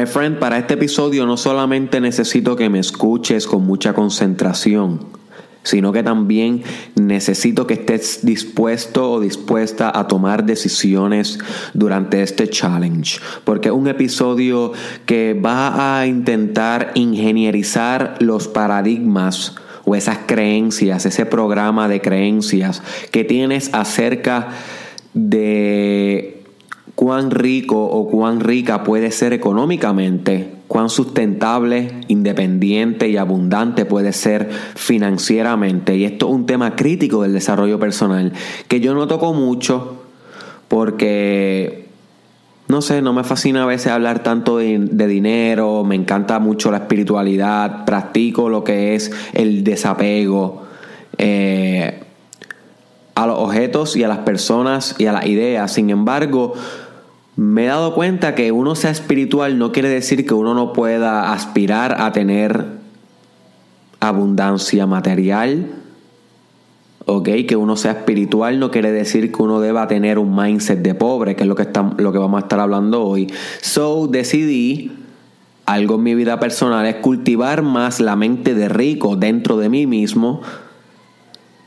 My friend, para este episodio no solamente necesito que me escuches con mucha concentración, sino que también necesito que estés dispuesto o dispuesta a tomar decisiones durante este challenge, porque es un episodio que va a intentar ingenierizar los paradigmas o esas creencias, ese programa de creencias que tienes acerca de cuán rico o cuán rica puede ser económicamente, cuán sustentable, independiente y abundante puede ser financieramente. Y esto es un tema crítico del desarrollo personal que yo no toco mucho porque no sé, no me fascina a veces hablar tanto de, dinero, me encanta mucho la espiritualidad, practico lo que es el desapego eh, a los objetos y a las personas y a las ideas. Sin embargo, me he dado cuenta que uno sea espiritual no quiere decir que uno no pueda aspirar a tener abundancia material. ¿Ok? Que uno sea espiritual no quiere decir que uno deba tener un mindset de pobre, que es lo que, está, lo que vamos a estar hablando hoy. So decidí, algo en mi vida personal, es cultivar más la mente de rico dentro de mí mismo,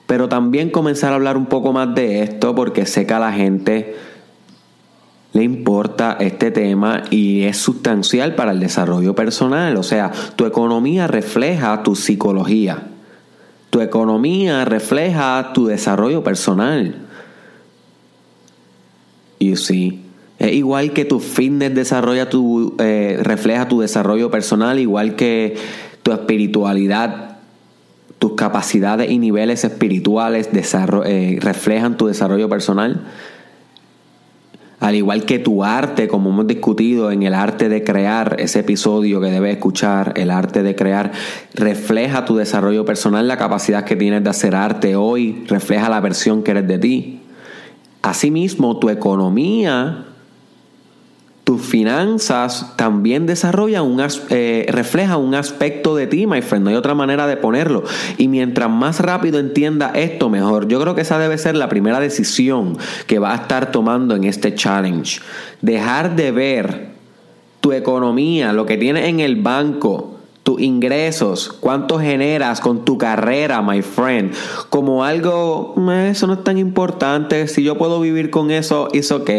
pero también comenzar a hablar un poco más de esto porque sé que a la gente le importa este tema y es sustancial para el desarrollo personal. O sea, tu economía refleja tu psicología. Tu economía refleja tu desarrollo personal. Y sí, es igual que tu fitness desarrolla tu, eh, refleja tu desarrollo personal, igual que tu espiritualidad, tus capacidades y niveles espirituales eh, reflejan tu desarrollo personal al igual que tu arte, como hemos discutido en el arte de crear, ese episodio que debes escuchar, el arte de crear, refleja tu desarrollo personal, la capacidad que tienes de hacer arte hoy, refleja la versión que eres de ti. Asimismo, tu economía tus finanzas también desarrollan un eh, reflejan un aspecto de ti, my friend. No hay otra manera de ponerlo. Y mientras más rápido entienda esto, mejor. Yo creo que esa debe ser la primera decisión que va a estar tomando en este challenge. Dejar de ver tu economía, lo que tienes en el banco, tus ingresos, cuánto generas con tu carrera, my friend, como algo, eso no es tan importante. Si yo puedo vivir con eso, es ok.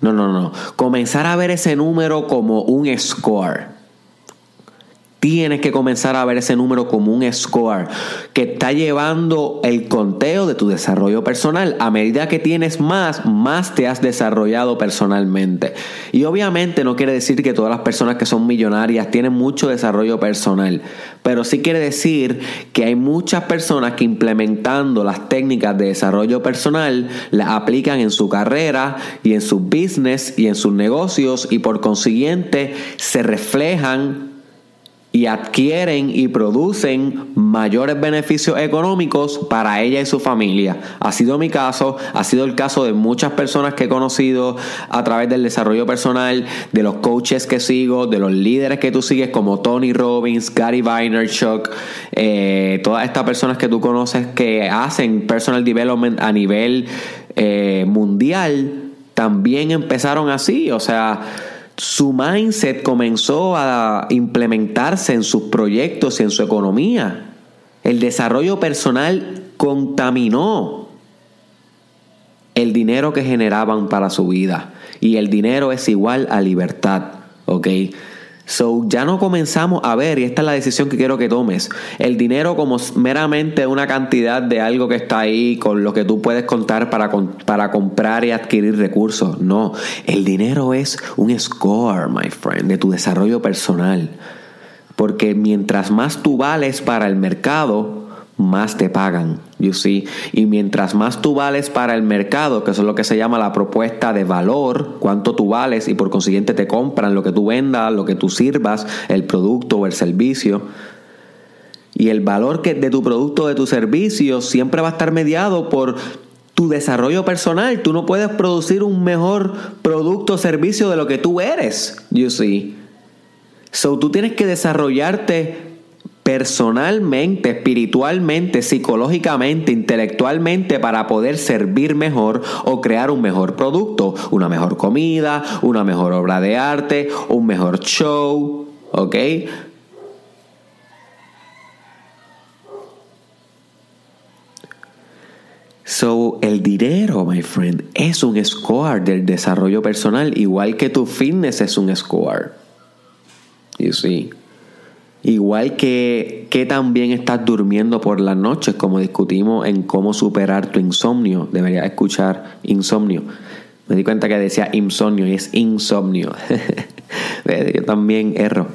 No, no, no. Comenzar a ver ese número como un score. Tienes que comenzar a ver ese número como un score que está llevando el conteo de tu desarrollo personal. A medida que tienes más, más te has desarrollado personalmente. Y obviamente no quiere decir que todas las personas que son millonarias tienen mucho desarrollo personal, pero sí quiere decir que hay muchas personas que implementando las técnicas de desarrollo personal las aplican en su carrera y en su business y en sus negocios y por consiguiente se reflejan y adquieren y producen mayores beneficios económicos para ella y su familia. Ha sido mi caso, ha sido el caso de muchas personas que he conocido a través del desarrollo personal, de los coaches que sigo, de los líderes que tú sigues como Tony Robbins, Gary Vaynerchuk, eh, todas estas personas que tú conoces que hacen personal development a nivel eh, mundial, también empezaron así, o sea su mindset comenzó a implementarse en sus proyectos y en su economía. El desarrollo personal contaminó el dinero que generaban para su vida. Y el dinero es igual a libertad, ¿ok? So, ya no comenzamos a ver, y esta es la decisión que quiero que tomes, el dinero como meramente una cantidad de algo que está ahí con lo que tú puedes contar para, para comprar y adquirir recursos. No, el dinero es un score, my friend, de tu desarrollo personal. Porque mientras más tú vales para el mercado, más te pagan. You see? Y mientras más tú vales para el mercado, que eso es lo que se llama la propuesta de valor, cuánto tú vales y por consiguiente te compran lo que tú vendas, lo que tú sirvas, el producto o el servicio. Y el valor que de tu producto o de tu servicio siempre va a estar mediado por tu desarrollo personal. Tú no puedes producir un mejor producto o servicio de lo que tú eres. You see? So tú tienes que desarrollarte personalmente, espiritualmente, psicológicamente, intelectualmente para poder servir mejor o crear un mejor producto, una mejor comida, una mejor obra de arte, un mejor show, ¿ok? So, el dinero, my friend, es un score del desarrollo personal, igual que tu fitness es un score. You see. Igual que, que también estás durmiendo por las noches, como discutimos en cómo superar tu insomnio. Deberías escuchar insomnio. Me di cuenta que decía insomnio y es insomnio. Yo también erro.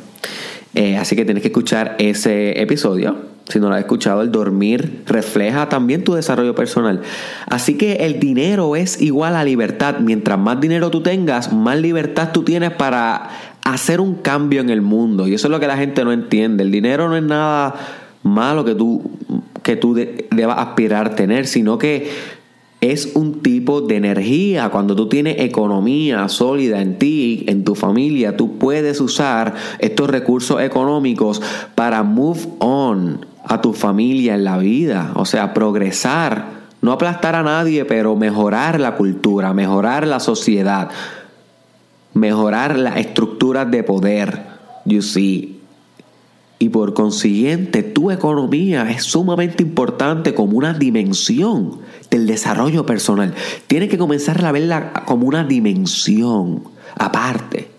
Eh, así que tienes que escuchar ese episodio. Si no lo has escuchado, el dormir refleja también tu desarrollo personal. Así que el dinero es igual a libertad. Mientras más dinero tú tengas, más libertad tú tienes para hacer un cambio en el mundo. Y eso es lo que la gente no entiende. El dinero no es nada malo que tú, que tú debas aspirar tener, sino que es un tipo de energía. Cuando tú tienes economía sólida en ti, en tu familia, tú puedes usar estos recursos económicos para move on a tu familia en la vida. O sea, progresar. No aplastar a nadie, pero mejorar la cultura, mejorar la sociedad mejorar las estructuras de poder, you see. Y por consiguiente, tu economía es sumamente importante como una dimensión del desarrollo personal. Tienes que comenzar a verla como una dimensión aparte.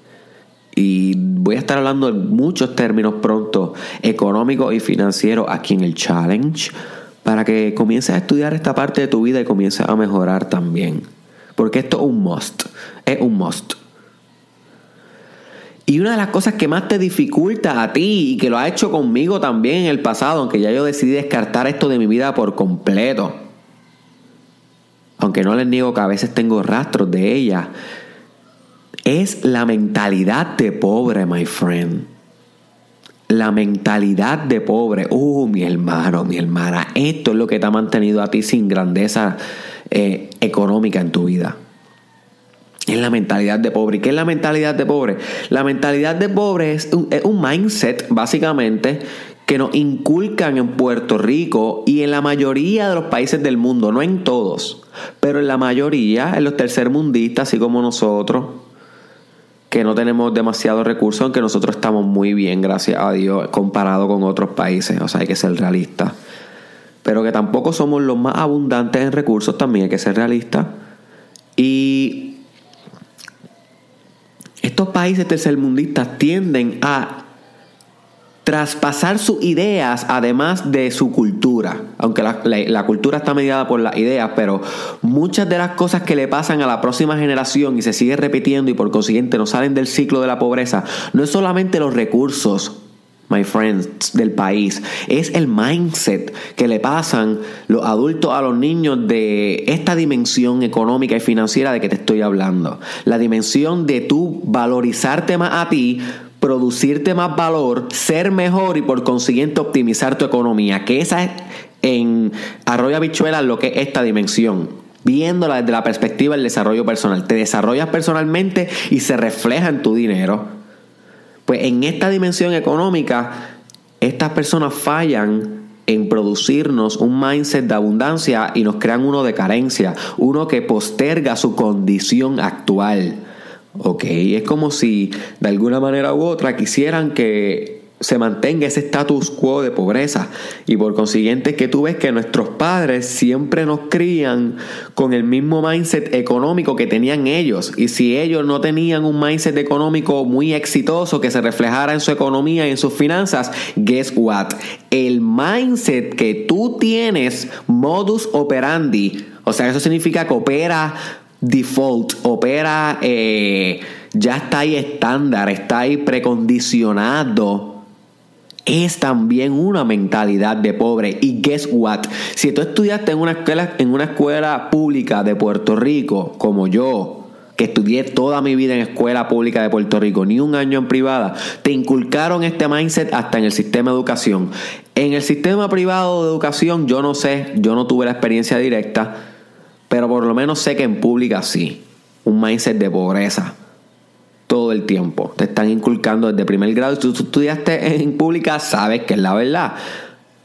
Y voy a estar hablando en muchos términos pronto, económicos y financieros, aquí en el challenge, para que comiences a estudiar esta parte de tu vida y comiences a mejorar también. Porque esto es un must, es un must. Y una de las cosas que más te dificulta a ti y que lo ha hecho conmigo también en el pasado, aunque ya yo decidí descartar esto de mi vida por completo, aunque no les niego que a veces tengo rastros de ella, es la mentalidad de pobre, my friend. La mentalidad de pobre. Uh, mi hermano, mi hermana, esto es lo que te ha mantenido a ti sin grandeza eh, económica en tu vida. Es la mentalidad de pobre. ¿Y qué es la mentalidad de pobre? La mentalidad de pobre es un, mindset, básicamente, que nos inculcan en Puerto Rico y en la mayoría de los países del mundo, no en todos, pero en la mayoría, en los tercermundistas, así como nosotros, que no tenemos demasiados recursos, aunque nosotros estamos muy bien, gracias a Dios, comparado con otros países, o sea, hay que ser realistas. Pero que tampoco somos los más abundantes en recursos, también hay que ser realistas. Y estos países tercermundistas tienden a traspasar sus ideas además de su cultura. Aunque la, cultura está mediada por las ideas, pero muchas de las cosas que le pasan a la próxima generación y se sigue repitiendo y por consiguiente no salen del ciclo de la pobreza, no es solamente los recursos my friends, del país. Es el mindset que le pasan los adultos a los niños de esta dimensión económica y financiera de que te estoy hablando. La dimensión de tú valorizarte más a ti, producirte más valor, ser mejor y por consiguiente optimizar tu economía. Que esa es en Arroyo Habichuela lo que es esta dimensión viéndola desde la perspectiva del desarrollo personal. Te desarrollas personalmente y se refleja en tu dinero. Pues en esta dimensión económica, estas personas fallan en producirnos un mindset de abundancia y nos crean uno de carencia, uno que posterga su condición actual. Ok, es como si de alguna manera u otra quisieran que se mantenga ese status quo de pobreza. Y por consiguiente que tú ves que nuestros padres siempre nos crían con el mismo mindset económico que tenían ellos. Y si ellos no tenían un mindset económico muy exitoso que se reflejara en su economía y en sus finanzas, guess what? El mindset que tú tienes, modus operandi, o sea, eso significa que opera default, opera... Eh, ya está ahí estándar, está ahí precondicionado es también una mentalidad de pobre. Y guess what? Si tú estudiaste en una escuela, en una escuela pública de Puerto Rico, como yo, que estudié toda mi vida en escuela pública de Puerto Rico, ni un año en privada, te inculcaron este mindset hasta en el sistema de educación. En el sistema privado de educación, yo no sé, yo no tuve la experiencia directa, pero por lo menos sé que en pública sí. Un mindset de pobreza todo el tiempo. Te están inculcando desde primer grado. Si tú estudiaste en pública, sabes que es la verdad.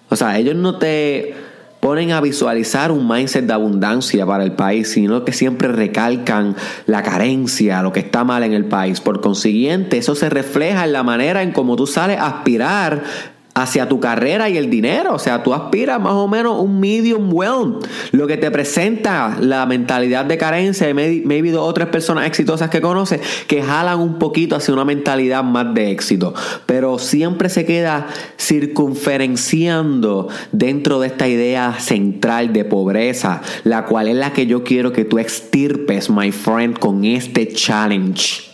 O sea, ellos no te ponen a visualizar un mindset de abundancia para el país, sino que siempre recalcan la carencia, lo que está mal en el país. Por consiguiente, eso se refleja en la manera en cómo tú sales a aspirar hacia tu carrera y el dinero. O sea, tú aspiras más o menos un medium wealth. Lo que te presenta la mentalidad de carencia y maybe dos otras personas exitosas que conoces que jalan un poquito hacia una mentalidad más de éxito. Pero siempre se queda circunferenciando dentro de esta idea central de pobreza, la cual es la que yo quiero que tú extirpes, my friend, con este challenge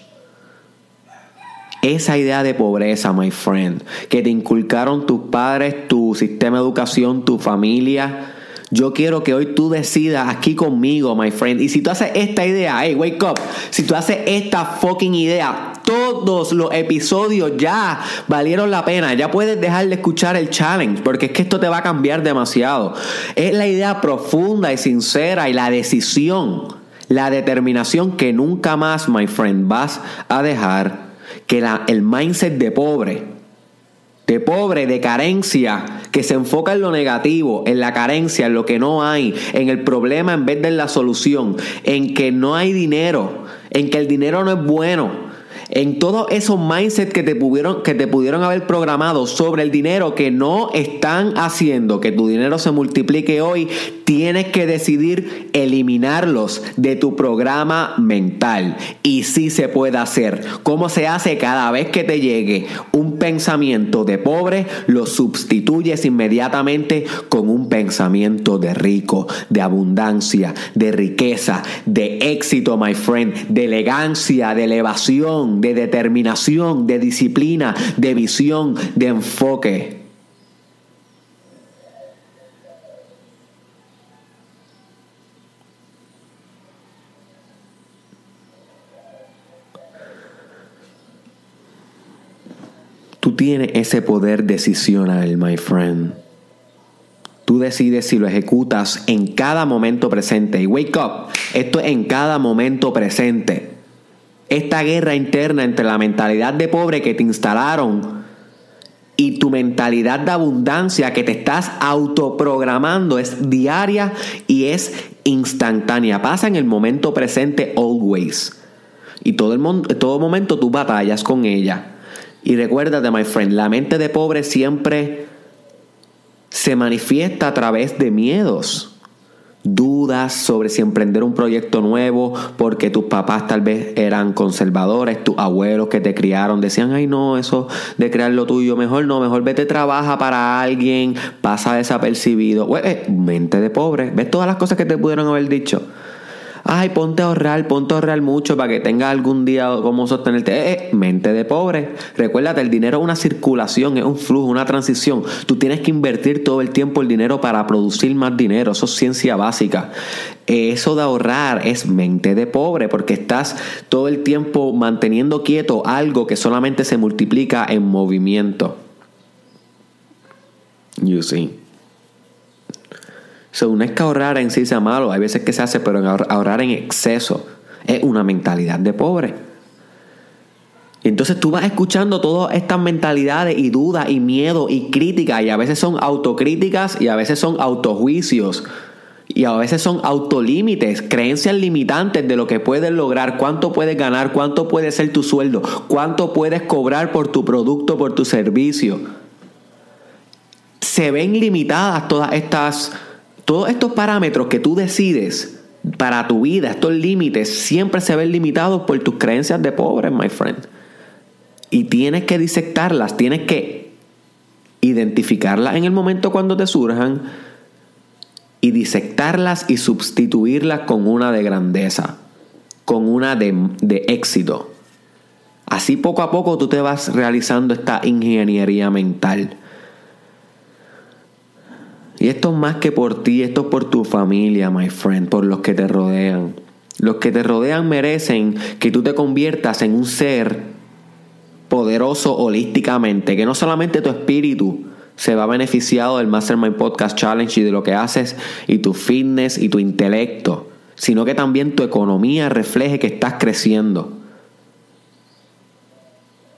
esa idea de pobreza, my friend, que te inculcaron tus padres, tu sistema de educación, tu familia. Yo quiero que hoy tú decidas aquí conmigo, my friend. Y si tú haces esta idea, hey, wake up. Si tú haces esta fucking idea, todos los episodios ya valieron la pena. Ya puedes dejar de escuchar el challenge, porque es que esto te va a cambiar demasiado. Es la idea profunda y sincera y la decisión, la determinación que nunca más, my friend, vas a dejar que el mindset de pobre, de pobre, de carencia, que se enfoca en lo negativo, en la carencia, en lo que no hay, en el problema en vez de en la solución, en que no hay dinero, en que el dinero no es bueno, en todos esos mindsets que te pudieron, que te pudieron haber programado sobre el dinero que no están haciendo que tu dinero se multiplique hoy, tienes que decidir eliminarlos de tu programa mental. Y sí se puede hacer. ¿Cómo se hace? Cada vez que te llegue un pensamiento de pobre, lo sustituyes inmediatamente con un pensamiento de rico, de abundancia, de riqueza, de éxito, my friend, de elegancia, de elevación de determinación, de disciplina, de visión, de enfoque. Tú tienes ese poder decisional, my friend. Tú decides si lo ejecutas en cada momento presente. Y wake up, esto es en cada momento presente esta guerra interna entre la mentalidad de pobre que te instalaron y tu mentalidad de abundancia que te estás autoprogramando es diaria y es instantánea. Pasa en el momento presente always. Y todo, el todo momento tú batallas con ella. Y recuérdate, my friend, la mente de pobre siempre se manifiesta a través de miedos dudas sobre si emprender un proyecto nuevo porque tus papás tal vez eran conservadores, tus abuelos que te criaron decían, ay no, eso de crear lo tuyo, mejor no, mejor vete trabaja para alguien, pasa desapercibido. Eh, mente de pobre, ves todas las cosas que te pudieron haber dicho ay, ponte a ahorrar, ponte a ahorrar mucho para que tengas algún día como sostenerte. Eh, eh, mente de pobre. Recuérdate, el dinero es una circulación, es un flujo, una transición. Tú tienes que invertir todo el tiempo el dinero para producir más dinero. Eso es ciencia básica. Eso de ahorrar es mente de pobre porque estás todo el tiempo manteniendo quieto algo que solamente se multiplica en movimiento. You see. So, no es que ahorrar en sí sea malo, hay veces que se hace, pero ahorrar en exceso es una mentalidad de pobre. Y entonces tú vas escuchando todas estas mentalidades y dudas y miedo y críticas, y a veces son autocríticas y a veces son autojuicios. Y a veces son autolímites, creencias limitantes de lo que puedes lograr, cuánto puedes ganar, cuánto puede ser tu sueldo, cuánto puedes cobrar por tu producto, por tu servicio. Se ven limitadas todas estas todos estos parámetros que tú decides para tu vida, estos límites, siempre se ven limitados por tus creencias de pobre, my friend. Y tienes que disectarlas, tienes que identificarlas en el momento cuando te surjan y disectarlas y sustituirlas con una de grandeza, con una de, de éxito. Así poco a poco tú te vas realizando esta ingeniería mental y esto es más que por ti, esto es por tu familia, my friend, por los que te rodean. Los que te rodean merecen que tú te conviertas en un ser poderoso holísticamente, que no solamente tu espíritu se va beneficiado del Mastermind Podcast Challenge y de lo que haces y tu fitness y tu intelecto, sino que también tu economía refleje que estás creciendo.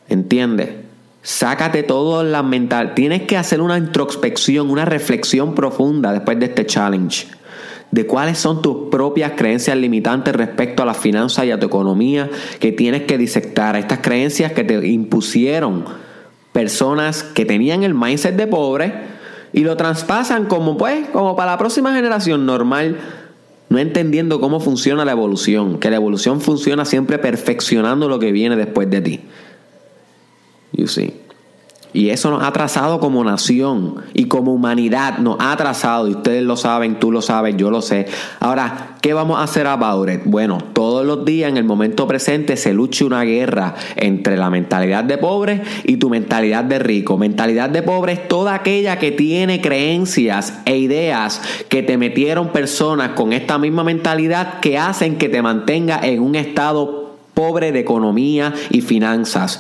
¿Entiendes? Sácate todo la mental. Tienes que hacer una introspección, una reflexión profunda después de este challenge. De cuáles son tus propias creencias limitantes respecto a las finanzas y a tu economía que tienes que disectar. Estas creencias que te impusieron personas que tenían el mindset de pobre y lo traspasan como pues, como para la próxima generación normal no entendiendo cómo funciona la evolución, que la evolución funciona siempre perfeccionando lo que viene después de ti. You see. Y eso nos ha atrasado como nación y como humanidad, nos ha atrasado. Y ustedes lo saben, tú lo sabes, yo lo sé. Ahora, ¿qué vamos a hacer about it? Bueno, todos los días en el momento presente se lucha una guerra entre la mentalidad de pobre y tu mentalidad de rico. Mentalidad de pobre es toda aquella que tiene creencias e ideas que te metieron personas con esta misma mentalidad que hacen que te mantenga en un estado pobre de economía y finanzas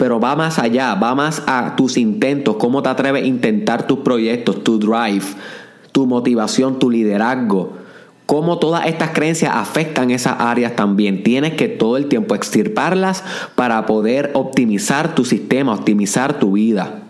pero va más allá, va más a tus intentos, cómo te atreves a intentar tus proyectos, tu drive, tu motivación, tu liderazgo. Cómo todas estas creencias afectan esas áreas también. Tienes que todo el tiempo extirparlas para poder optimizar tu sistema, optimizar tu vida.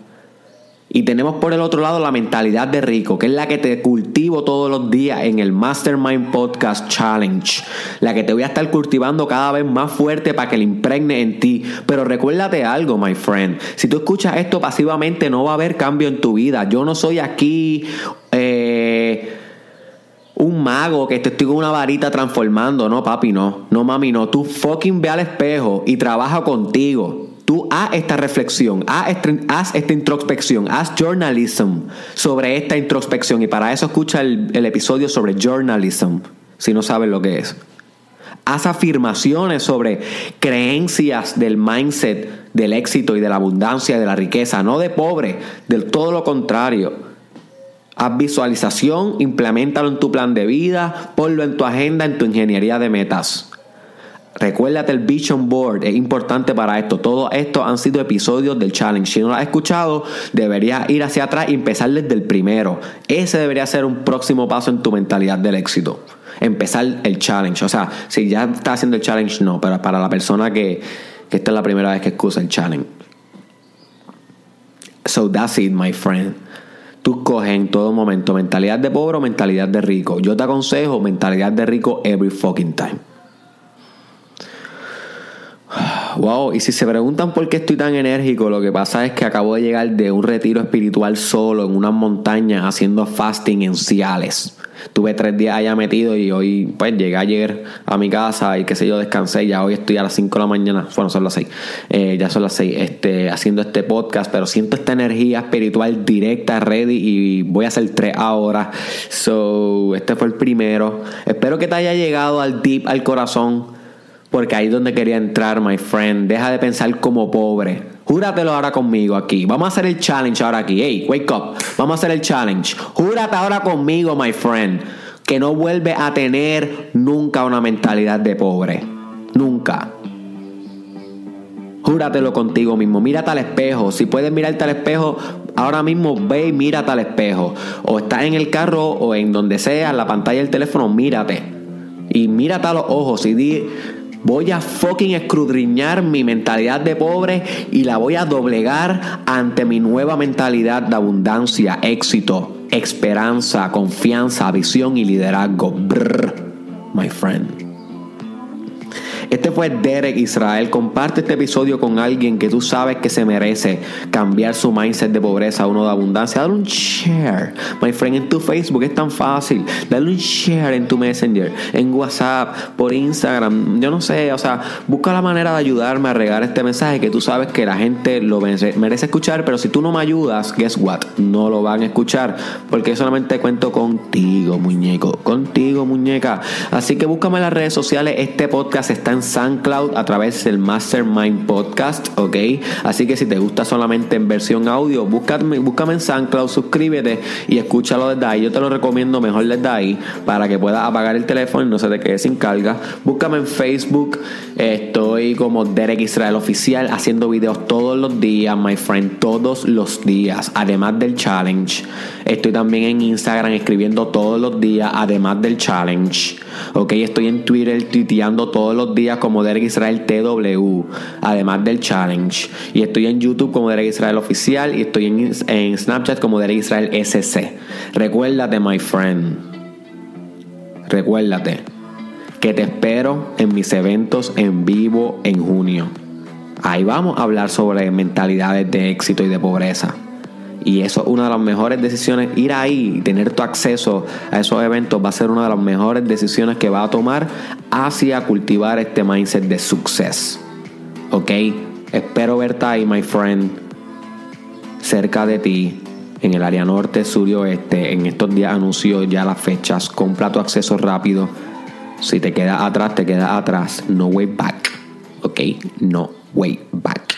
Y tenemos por el otro lado la mentalidad de rico, que es la que te cultivo todos los días en el Mastermind Podcast Challenge. La que te voy a estar cultivando cada vez más fuerte para que le impregne en ti. Pero recuérdate algo, my friend. Si tú escuchas esto pasivamente, no va a haber cambio en tu vida. Yo no soy aquí. Eh, un mago que te estoy con una varita transformando. No, papi, no. No, mami, no. Tú fucking ve al espejo y trabaja contigo. Tú haz esta reflexión, haz, esta introspección, haz journalism sobre esta introspección y para eso escucha el, el episodio sobre journalism, si no sabes lo que es. Haz afirmaciones sobre creencias del mindset del éxito y de la abundancia y de la riqueza, no de pobre, del todo lo contrario. Haz visualización, implementalo en tu plan de vida, ponlo en tu agenda, en tu ingeniería de metas. Recuérdate el Vision Board, es importante para esto. Todos estos han sido episodios del challenge. Si no lo has escuchado, deberías ir hacia atrás y empezar desde el primero. Ese debería ser un próximo paso en tu mentalidad del éxito. Empezar el challenge. O sea, si ya estás haciendo el challenge, no, pero para la persona que, que esta es la primera vez que escucha el challenge. So that's it, my friend. Tú coges en todo momento mentalidad de pobre o mentalidad de rico. Yo te aconsejo mentalidad de rico every fucking time. Wow, y si se preguntan por qué estoy tan enérgico, lo que pasa es que acabo de llegar de un retiro espiritual solo en unas montañas haciendo fasting en Ciales. Tuve tres días allá metido y hoy, pues llegué ayer a mi casa y qué sé yo, descansé. Ya hoy estoy a las 5 de la mañana, bueno, son las 6, eh, ya son las 6, este, haciendo este podcast, pero siento esta energía espiritual directa, ready y voy a hacer tres ahora. So, este fue el primero. Espero que te haya llegado al deep, al corazón porque ahí es donde quería entrar, my friend. Deja de pensar como pobre. Júratelo ahora conmigo aquí. Vamos a hacer el challenge ahora aquí. Hey, wake up. Vamos a hacer el challenge. Júrate ahora conmigo, my friend. Que no vuelve a tener nunca una mentalidad de pobre. Nunca. Júratelo contigo mismo. Mírate al espejo. Si puedes mirarte al espejo, ahora mismo ve y mírate al espejo. O estás en el carro o en donde sea, en la pantalla del teléfono, mírate. Y mírate a los ojos y di Voy a fucking escudriñar mi mentalidad de pobre y la voy a doblegar ante mi nueva mentalidad de abundancia, éxito, esperanza, confianza, visión y liderazgo. Brr, my friend. Este fue Derek Israel. Comparte este episodio con alguien que tú sabes que se merece cambiar su mindset de pobreza a uno de abundancia. Dale un share, my friend, en tu Facebook. Es tan fácil. Dale un share en tu Messenger, en WhatsApp, por Instagram. Yo no sé, o sea, busca la manera de ayudarme a regar este mensaje que tú sabes que la gente lo merece, merece escuchar. Pero si tú no me ayudas, guess what? No lo van a escuchar porque solamente cuento contigo, muñeco. Contigo, muñeca. Así que búscame en las redes sociales. Este podcast está en SoundCloud a través del Mastermind Podcast, ¿ok? Así que si te gusta solamente en versión audio, búscame, búscame en SoundCloud, suscríbete y escúchalo desde ahí. Yo te lo recomiendo mejor desde ahí para que puedas apagar el teléfono y no se te quede sin carga. Búscame en Facebook, estoy como Derek Israel Oficial haciendo videos todos los días, my friend, todos los días, además del challenge. Estoy también en Instagram escribiendo todos los días, además del challenge, ¿ok? Estoy en Twitter tuiteando todos los días como Derek Israel TW, además del challenge. Y estoy en YouTube como Derek Israel Oficial y estoy en, en Snapchat como Derek Israel SC. Recuérdate, my friend. Recuérdate que te espero en mis eventos en vivo en junio. Ahí vamos a hablar sobre mentalidades de éxito y de pobreza. Y eso es una de las mejores decisiones. Ir ahí y tener tu acceso a esos eventos va a ser una de las mejores decisiones que va a tomar hacia cultivar este mindset de success. ¿Ok? Espero verte ahí, my friend, cerca de ti, en el área norte, sur y oeste. En estos días anuncio ya las fechas. Compra tu acceso rápido. Si te quedas atrás, te quedas atrás. No way back. ¿Ok? No way back.